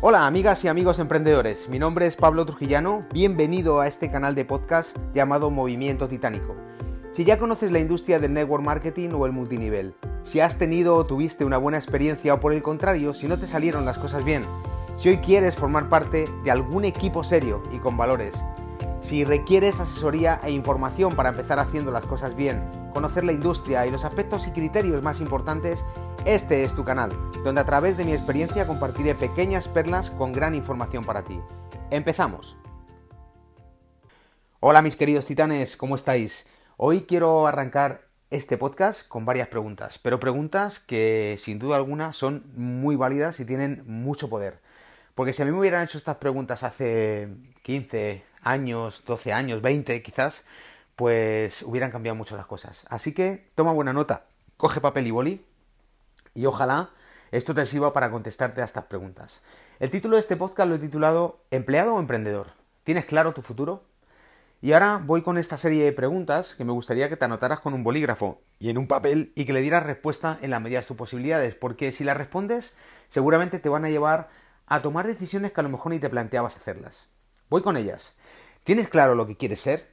Hola amigas y amigos emprendedores, mi nombre es Pablo Trujillano, bienvenido a este canal de podcast llamado Movimiento Titánico. Si ya conoces la industria del network marketing o el multinivel, si has tenido o tuviste una buena experiencia o por el contrario, si no te salieron las cosas bien, si hoy quieres formar parte de algún equipo serio y con valores, si requieres asesoría e información para empezar haciendo las cosas bien, conocer la industria y los aspectos y criterios más importantes, este es tu canal, donde a través de mi experiencia compartiré pequeñas perlas con gran información para ti. Empezamos. Hola mis queridos titanes, ¿cómo estáis? Hoy quiero arrancar este podcast con varias preguntas, pero preguntas que sin duda alguna son muy válidas y tienen mucho poder. Porque si a mí me hubieran hecho estas preguntas hace 15 años, 12 años, 20 quizás, pues hubieran cambiado mucho las cosas. Así que toma buena nota, coge papel y boli y ojalá esto te sirva para contestarte a estas preguntas. El título de este podcast lo he titulado ¿Empleado o emprendedor? ¿Tienes claro tu futuro? Y ahora voy con esta serie de preguntas que me gustaría que te anotaras con un bolígrafo y en un papel y que le dieras respuesta en la medida de tus posibilidades, porque si las respondes seguramente te van a llevar a tomar decisiones que a lo mejor ni te planteabas hacerlas. Voy con ellas. ¿Tienes claro lo que quieres ser?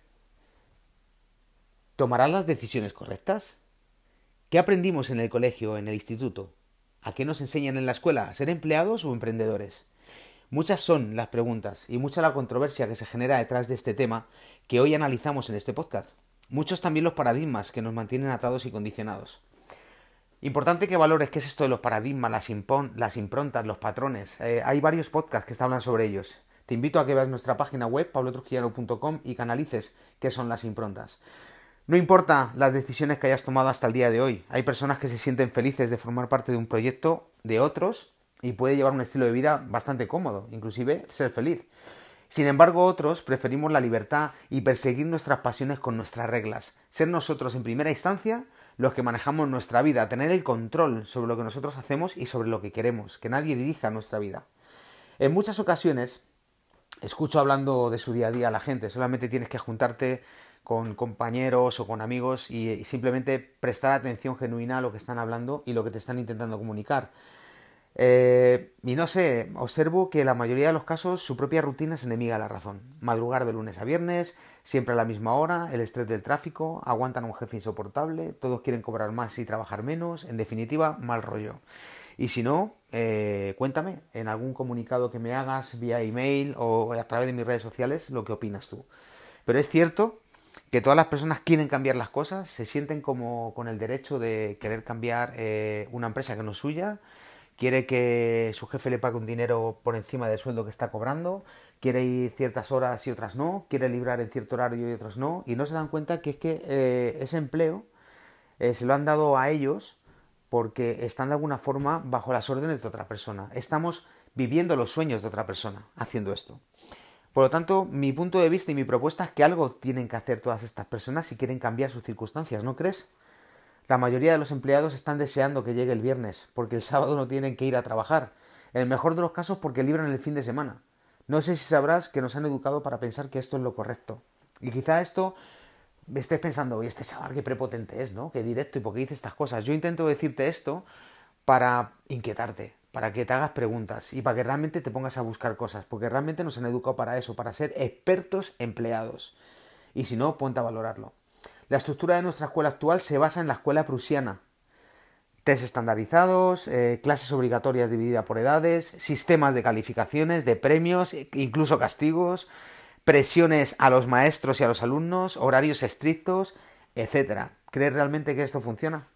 ¿Tomarás las decisiones correctas? ¿Qué aprendimos en el colegio, en el instituto? ¿A qué nos enseñan en la escuela? ¿A ser empleados o emprendedores? Muchas son las preguntas y mucha la controversia que se genera detrás de este tema que hoy analizamos en este podcast. Muchos también los paradigmas que nos mantienen atados y condicionados. Importante que valores qué es esto de los paradigmas, las, las improntas, los patrones. Eh, hay varios podcasts que hablan sobre ellos. Te invito a que veas nuestra página web, pablotrujillano.com, y canalices qué son las improntas. No importa las decisiones que hayas tomado hasta el día de hoy. Hay personas que se sienten felices de formar parte de un proyecto de otros y puede llevar un estilo de vida bastante cómodo, inclusive ser feliz. Sin embargo, otros preferimos la libertad y perseguir nuestras pasiones con nuestras reglas. Ser nosotros en primera instancia los que manejamos nuestra vida, tener el control sobre lo que nosotros hacemos y sobre lo que queremos, que nadie dirija nuestra vida. En muchas ocasiones escucho hablando de su día a día a la gente, solamente tienes que juntarte con compañeros o con amigos y, simplemente prestar atención genuina a lo que están hablando y lo que te están intentando comunicar. Eh, y no sé, observo que la mayoría de los casos su propia rutina es enemiga de la razón. Madrugar de lunes a viernes, siempre a la misma hora, el estrés del tráfico, aguantan a un jefe insoportable, todos quieren cobrar más y trabajar menos, en definitiva, mal rollo. Y si no, eh, cuéntame en algún comunicado que me hagas vía email o a través de mis redes sociales lo que opinas tú. Pero es cierto que todas las personas quieren cambiar las cosas, se sienten como con el derecho de querer cambiar eh, una empresa que no es suya, quiere que su jefe le pague un dinero por encima del sueldo que está cobrando, quiere ir ciertas horas y otras no, quiere librar en cierto horario y otros no, y no se dan cuenta que es que eh, ese empleo se lo han dado a ellos porque están de alguna forma bajo las órdenes de otra persona. Estamos viviendo los sueños de otra persona haciendo esto. Por lo tanto, mi punto de vista y mi propuesta es que algo tienen que hacer todas estas personas si quieren cambiar sus circunstancias, ¿no crees? La mayoría de los empleados están deseando que llegue el viernes, porque el sábado no tienen que ir a trabajar. En el mejor de los casos porque libran el fin de semana. No sé si sabrás que nos han educado para pensar que esto es lo correcto. Y quizá esto estés pensando, oye, este chaval qué prepotente es, ¿no? Qué directo y por qué dice estas cosas. Yo intento decirte esto para inquietarte, para que te hagas preguntas y para que realmente te pongas a buscar cosas, porque realmente nos han educado para eso, para ser expertos empleados. Y si no, ponte a valorarlo. La estructura de nuestra escuela actual se basa en la escuela prusiana. Test estandarizados, eh, clases obligatorias divididas por edades, sistemas de calificaciones, de premios, incluso castigos, presiones a los maestros y a los alumnos, horarios estrictos, etc. ¿Crees realmente que esto funciona?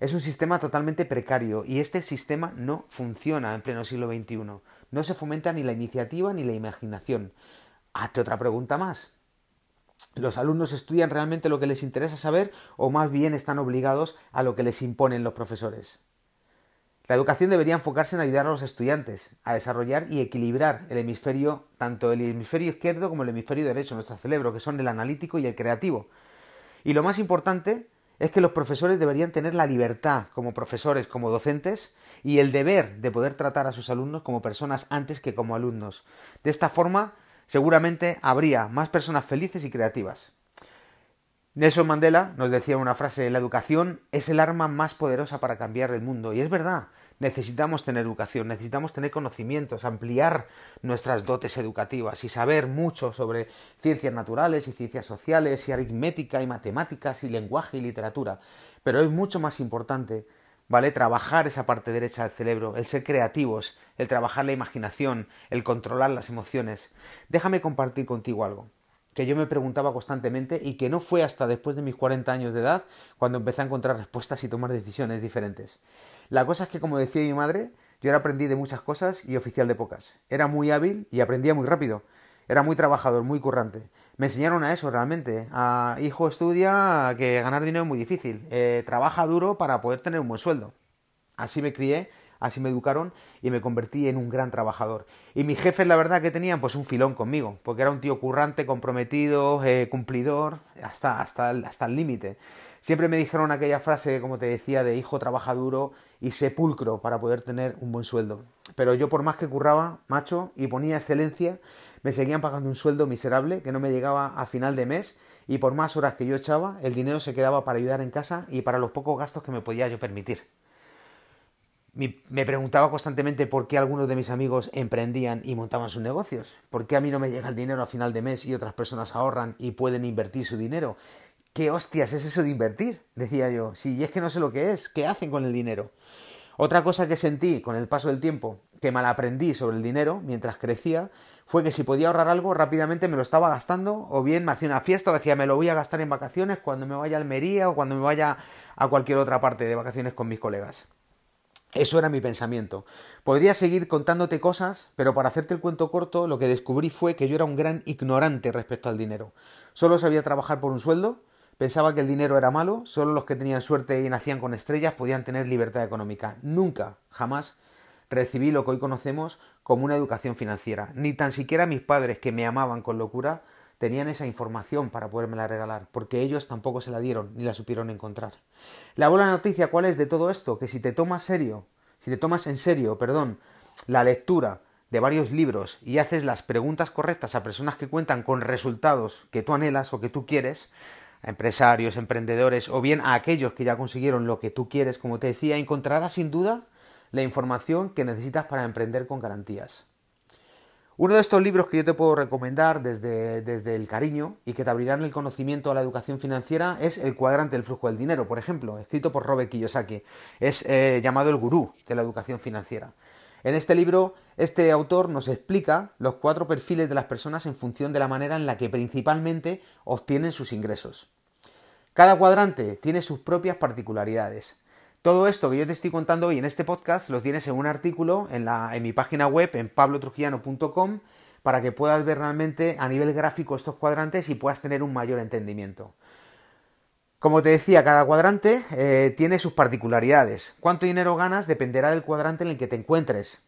Es un sistema totalmente precario y este sistema no funciona en pleno siglo XXI. No se fomenta ni la iniciativa ni la imaginación. Hazte otra pregunta más. ¿Los alumnos estudian realmente lo que les interesa saber o más bien están obligados a lo que les imponen los profesores? La educación debería enfocarse en ayudar a los estudiantes a desarrollar y equilibrar el hemisferio, tanto el hemisferio izquierdo como el hemisferio derecho, nuestro cerebro, que son el analítico y el creativo. Y lo más importante es que los profesores deberían tener la libertad como profesores, como docentes, y el deber de poder tratar a sus alumnos como personas antes que como alumnos. De esta forma, seguramente habría más personas felices y creativas. Nelson Mandela nos decía una frase, la educación es el arma más poderosa para cambiar el mundo. Y es verdad, necesitamos tener educación, necesitamos tener conocimientos, ampliar nuestras dotes educativas y saber mucho sobre ciencias naturales y ciencias sociales y aritmética y matemáticas y lenguaje y literatura. Pero es mucho más importante, ¿vale? Trabajar esa parte derecha del cerebro, el ser creativos, el trabajar la imaginación, el controlar las emociones. Déjame compartir contigo algo que yo me preguntaba constantemente y que no fue hasta después de mis 40 años de edad cuando empecé a encontrar respuestas y tomar decisiones diferentes. La cosa es que, como decía mi madre, yo era aprendí de muchas cosas y oficial de pocas. Era muy hábil y aprendía muy rápido. Era muy trabajador, muy currante. Me enseñaron a eso realmente. A hijo estudia que ganar dinero es muy difícil. Eh, trabaja duro para poder tener un buen sueldo. Así me crié así me educaron y me convertí en un gran trabajador. Y mis jefes, la verdad, que tenían pues un filón conmigo, porque era un tío currante, comprometido, eh, cumplidor, hasta, hasta, hasta el límite. Siempre me dijeron aquella frase, como te decía, de hijo trabaja duro y sepulcro para poder tener un buen sueldo. Pero yo por más que curraba, macho, y ponía excelencia, me seguían pagando un sueldo miserable que no me llegaba a final de mes y por más horas que yo echaba, el dinero se quedaba para ayudar en casa y para los pocos gastos que me podía yo permitir me preguntaba constantemente por qué algunos de mis amigos emprendían y montaban sus negocios. ¿Por qué a mí no me llega el dinero a final de mes y otras personas ahorran y pueden invertir su dinero? ¿Qué hostias es eso de invertir? Decía yo. Si es que no sé lo que es, ¿qué hacen con el dinero? Otra cosa que sentí con el paso del tiempo, que mal aprendí sobre el dinero mientras crecía, fue que si podía ahorrar algo rápidamente me lo estaba gastando, o bien me hacía una fiesta o decía me lo voy a gastar en vacaciones cuando me vaya a Almería o cuando me vaya a cualquier otra parte de vacaciones con mis colegas. Eso era mi pensamiento. Podría seguir contándote cosas, pero para hacerte el cuento corto, lo que descubrí fue que yo era un gran ignorante respecto al dinero. Solo sabía trabajar por un sueldo, pensaba que el dinero era malo, solo los que tenían suerte y nacían con estrellas podían tener libertad económica. Nunca, jamás recibí lo que hoy conocemos como una educación financiera. Ni tan siquiera mis padres, que me amaban con locura, tenían esa información para podérmela regalar, porque ellos tampoco se la dieron ni la supieron encontrar. La buena noticia, ¿cuál es de todo esto? Que si te tomas serio, si te tomas en serio, perdón, la lectura de varios libros y haces las preguntas correctas a personas que cuentan con resultados que tú anhelas o que tú quieres, a empresarios, emprendedores o bien a aquellos que ya consiguieron lo que tú quieres, como te decía, encontrarás sin duda la información que necesitas para emprender con garantías. Uno de estos libros que yo te puedo recomendar desde, desde, el cariño y que te abrirán el conocimiento a la educación financiera es El cuadrante del flujo del dinero, por ejemplo, escrito por Robert Kiyosaki. Es eh, llamado el gurú de la educación financiera. En este libro, este autor nos explica los cuatro perfiles de las personas en función de la manera en la que principalmente obtienen sus ingresos. Cada cuadrante tiene sus propias particularidades. Todo esto que yo te estoy contando hoy en este podcast lo tienes en un artículo en, mi página web en pablotrujillano.com para que puedas ver realmente a nivel gráfico estos cuadrantes y puedas tener un mayor entendimiento. Como te decía, cada cuadrante eh, tiene sus particularidades. Cuánto dinero ganas dependerá del cuadrante en el que te encuentres,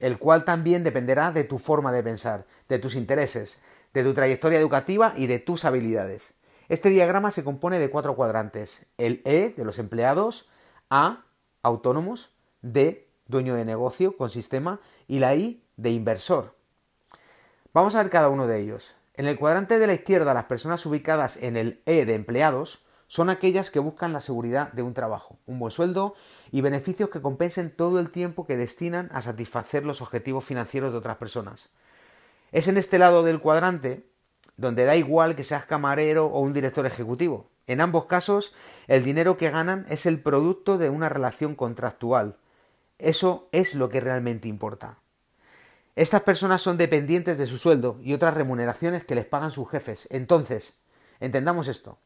el cual también dependerá de tu forma de pensar, de tus intereses, de tu trayectoria educativa y de tus habilidades. Este diagrama se compone de cuatro cuadrantes. El E de los empleados, a, autónomos, D, dueño de negocio con sistema y la I de inversor. Vamos a ver cada uno de ellos. En el cuadrante de la izquierda, las personas ubicadas en el E de empleados son aquellas que buscan la seguridad de un trabajo, un buen sueldo y beneficios que compensen todo el tiempo que destinan a satisfacer los objetivos financieros de otras personas. Es en este lado del cuadrante donde da igual que seas camarero o un director ejecutivo. En ambos casos, el dinero que ganan es el producto de una relación contractual. Eso es lo que realmente importa. Estas personas son dependientes de su sueldo y otras remuneraciones que les pagan sus jefes. Entonces, entendamos esto.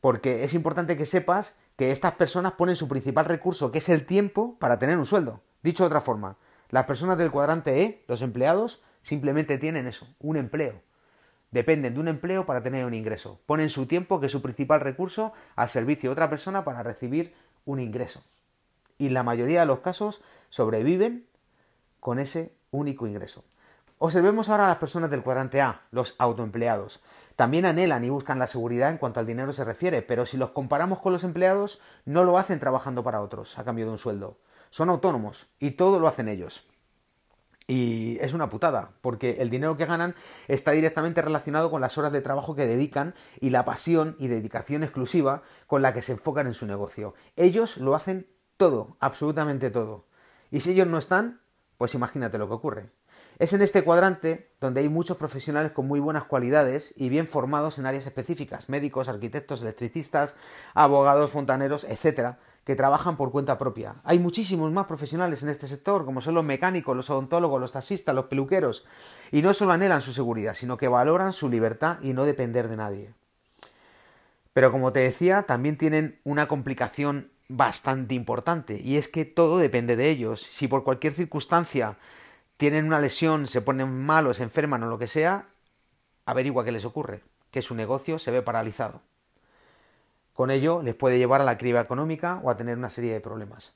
Porque es importante que sepas que estas personas ponen su principal recurso, que es el tiempo, para tener un sueldo. Dicho de otra forma, las personas del cuadrante E, los empleados, simplemente tienen eso, un empleo dependen de un empleo para tener un ingreso. Ponen su tiempo, que es su principal recurso, al servicio de otra persona para recibir un ingreso. Y la mayoría de los casos sobreviven con ese único ingreso. Observemos ahora a las personas del cuadrante A, los autoempleados. También anhelan y buscan la seguridad en cuanto al dinero se refiere, pero si los comparamos con los empleados, no lo hacen trabajando para otros a cambio de un sueldo. Son autónomos y todo lo hacen ellos. Y es una putada, porque el dinero que ganan está directamente relacionado con las horas de trabajo que dedican y la pasión y dedicación exclusiva con la que se enfocan en su negocio. Ellos lo hacen todo, absolutamente todo. Y si ellos no están, pues imagínate lo que ocurre. Es en este cuadrante donde hay muchos profesionales con muy buenas cualidades y bien formados en áreas específicas, médicos, arquitectos, electricistas, abogados, fontaneros, etcétera, que trabajan por cuenta propia. Hay muchísimos más profesionales en este sector, como son los mecánicos, los odontólogos, los taxistas, los peluqueros, y no solo anhelan su seguridad, sino que valoran su libertad y no depender de nadie. Pero como te decía, también tienen una complicación bastante importante, y es que todo depende de ellos. Si por cualquier circunstancia tienen una lesión, se ponen malos, se enferman o lo que sea, averigua qué les ocurre, que su negocio se ve paralizado. Con ello les puede llevar a la criba económica o a tener una serie de problemas.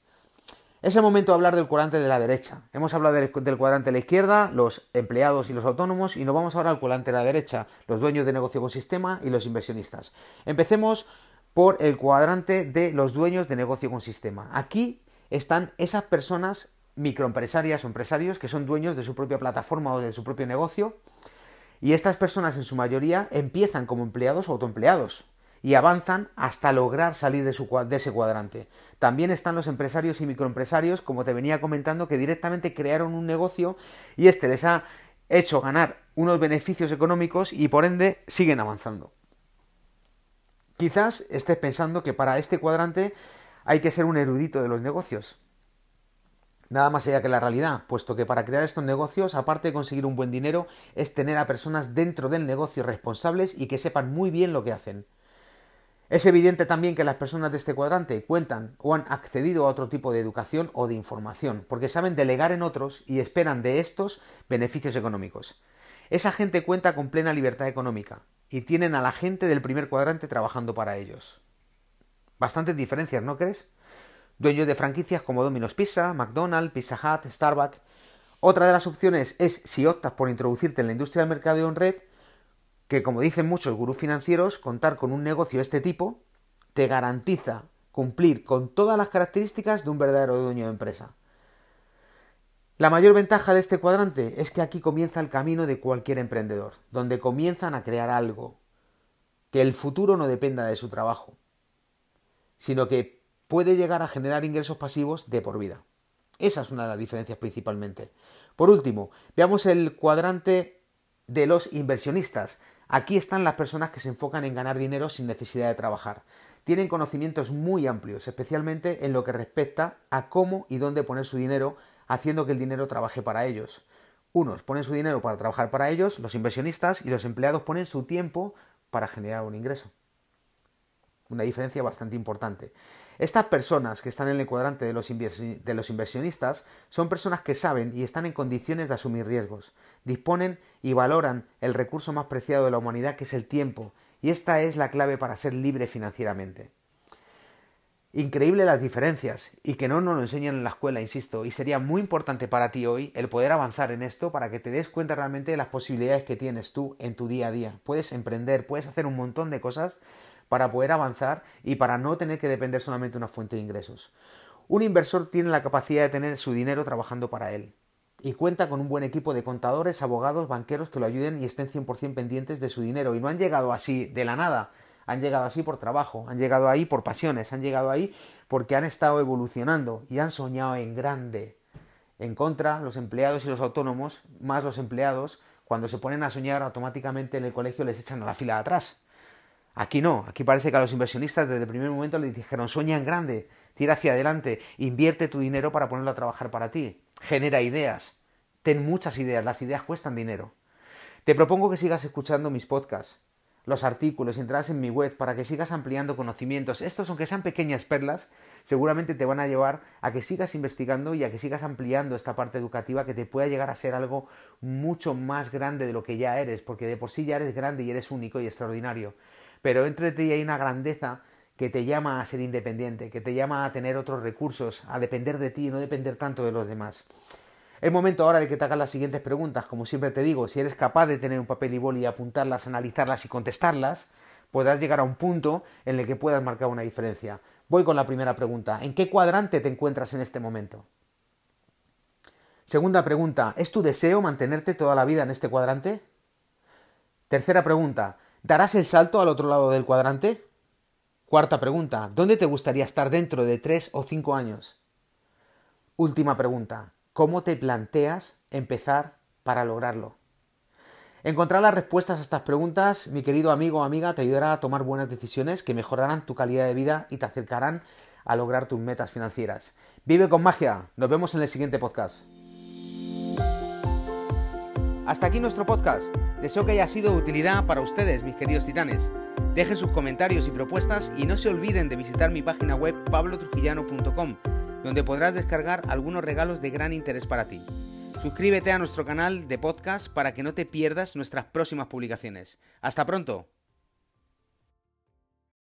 Es el momento de hablar del cuadrante de la derecha. Hemos hablado del, cuadrante de la izquierda, los empleados y los autónomos, y nos vamos ahora al cuadrante de la derecha, los dueños de negocio con sistema y los inversionistas. Empecemos por el cuadrante de los dueños de negocio con sistema. Aquí están esas personas microempresarias o empresarios que son dueños de su propia plataforma o de su propio negocio. Y estas personas en su mayoría empiezan como empleados o autoempleados y avanzan hasta lograr salir de, ese cuadrante. También están los empresarios y microempresarios, como te venía comentando, que directamente crearon un negocio y este les ha hecho ganar unos beneficios económicos y por ende siguen avanzando. Quizás estés pensando que para este cuadrante hay que ser un erudito de los negocios, nada más allá que la realidad, puesto que para crear estos negocios, aparte de conseguir un buen dinero, es tener a personas dentro del negocio responsables y que sepan muy bien lo que hacen. Es evidente también que las personas de este cuadrante cuentan o han accedido a otro tipo de educación o de información, porque saben delegar en otros y esperan de estos beneficios económicos. Esa gente cuenta con plena libertad económica y tienen a la gente del primer cuadrante trabajando para ellos. Bastantes diferencias, ¿no crees? dueños de franquicias como Domino's Pizza, McDonald's, Pizza Hut, Starbucks. Otra de las opciones es si optas por introducirte en la industria del mercado en red, que como dicen muchos gurús financieros, contar con un negocio de este tipo te garantiza cumplir con todas las características de un verdadero dueño de empresa. La mayor ventaja de este cuadrante es que aquí comienza el camino de cualquier emprendedor, donde comienzan a crear algo, que el futuro no dependa de su trabajo, sino que puede llegar a generar ingresos pasivos de por vida. Esa es una de las diferencias principalmente. Por último, veamos el cuadrante de los inversionistas. Aquí están las personas que se enfocan en ganar dinero sin necesidad de trabajar. Tienen conocimientos muy amplios, especialmente en lo que respecta a cómo y dónde poner su dinero, haciendo que el dinero trabaje para ellos. Unos ponen su dinero para trabajar para ellos, los inversionistas, y los empleados ponen su tiempo para generar un ingreso. Una diferencia bastante importante. Estas personas que están en el cuadrante de los, de los, inversionistas son personas que saben y están en condiciones de asumir riesgos, disponen y valoran el recurso más preciado de la humanidad que es el tiempo, y esta es la clave para ser libre financieramente. Increíble las diferencias y que no nos lo enseñan en la escuela, insisto, y sería muy importante para ti hoy el poder avanzar en esto para que te des cuenta realmente de las posibilidades que tienes tú en tu día a día. Puedes emprender, puedes hacer un montón de cosas para poder avanzar y para no tener que depender solamente de una fuente de ingresos. Un inversor tiene la capacidad de tener su dinero trabajando para él y cuenta con un buen equipo de contadores, abogados, banqueros que lo ayuden y estén 100% pendientes de su dinero y no han llegado así de la nada, han llegado así por trabajo, han llegado ahí por pasiones, han llegado ahí porque han estado evolucionando y han soñado en grande. En contra, los empleados y los autónomos, más los empleados, cuando se ponen a soñar automáticamente en el colegio les echan a la fila de atrás. Aquí no, aquí parece que a los inversionistas desde el primer momento les dijeron sueña en grande, tira hacia adelante, invierte tu dinero para ponerlo a trabajar para ti, genera ideas, ten muchas ideas, las ideas cuestan dinero. Te propongo que sigas escuchando mis podcasts, los artículos, entrarás en mi web para que sigas ampliando conocimientos. Estos, aunque sean pequeñas perlas, seguramente te van a llevar a que sigas investigando y a que sigas ampliando esta parte educativa que te pueda llegar a ser algo mucho más grande de lo que ya eres, porque de por sí ya eres grande y eres único y extraordinario pero entre ti hay una grandeza que te llama a ser independiente, que te llama a tener otros recursos, a depender de ti y no depender tanto de los demás. Es momento ahora de que te hagas las siguientes preguntas. Como siempre te digo, si eres capaz de tener un papel y boli y apuntarlas, analizarlas y contestarlas, podrás llegar a un punto en el que puedas marcar una diferencia. Voy con la primera pregunta. ¿En qué cuadrante te encuentras en este momento? Segunda pregunta. ¿Es tu deseo mantenerte toda la vida en este cuadrante? Tercera pregunta. ¿Darás el salto al otro lado del cuadrante? Cuarta pregunta. ¿Dónde te gustaría estar dentro de tres o cinco años? Última pregunta. ¿Cómo te planteas empezar para lograrlo? Encontrar las respuestas a estas preguntas, mi querido amigo o amiga, te ayudará a tomar buenas decisiones que mejorarán tu calidad de vida y te acercarán a lograr tus metas financieras. Vive con magia. Nos vemos en el siguiente podcast. Hasta aquí nuestro podcast. Deseo que haya sido de utilidad para ustedes, mis queridos titanes. Dejen sus comentarios y propuestas y no se olviden de visitar mi página web pablotrujillano.com, donde podrás descargar algunos regalos de gran interés para ti. Suscríbete a nuestro canal de podcast para que no te pierdas nuestras próximas publicaciones. Hasta pronto.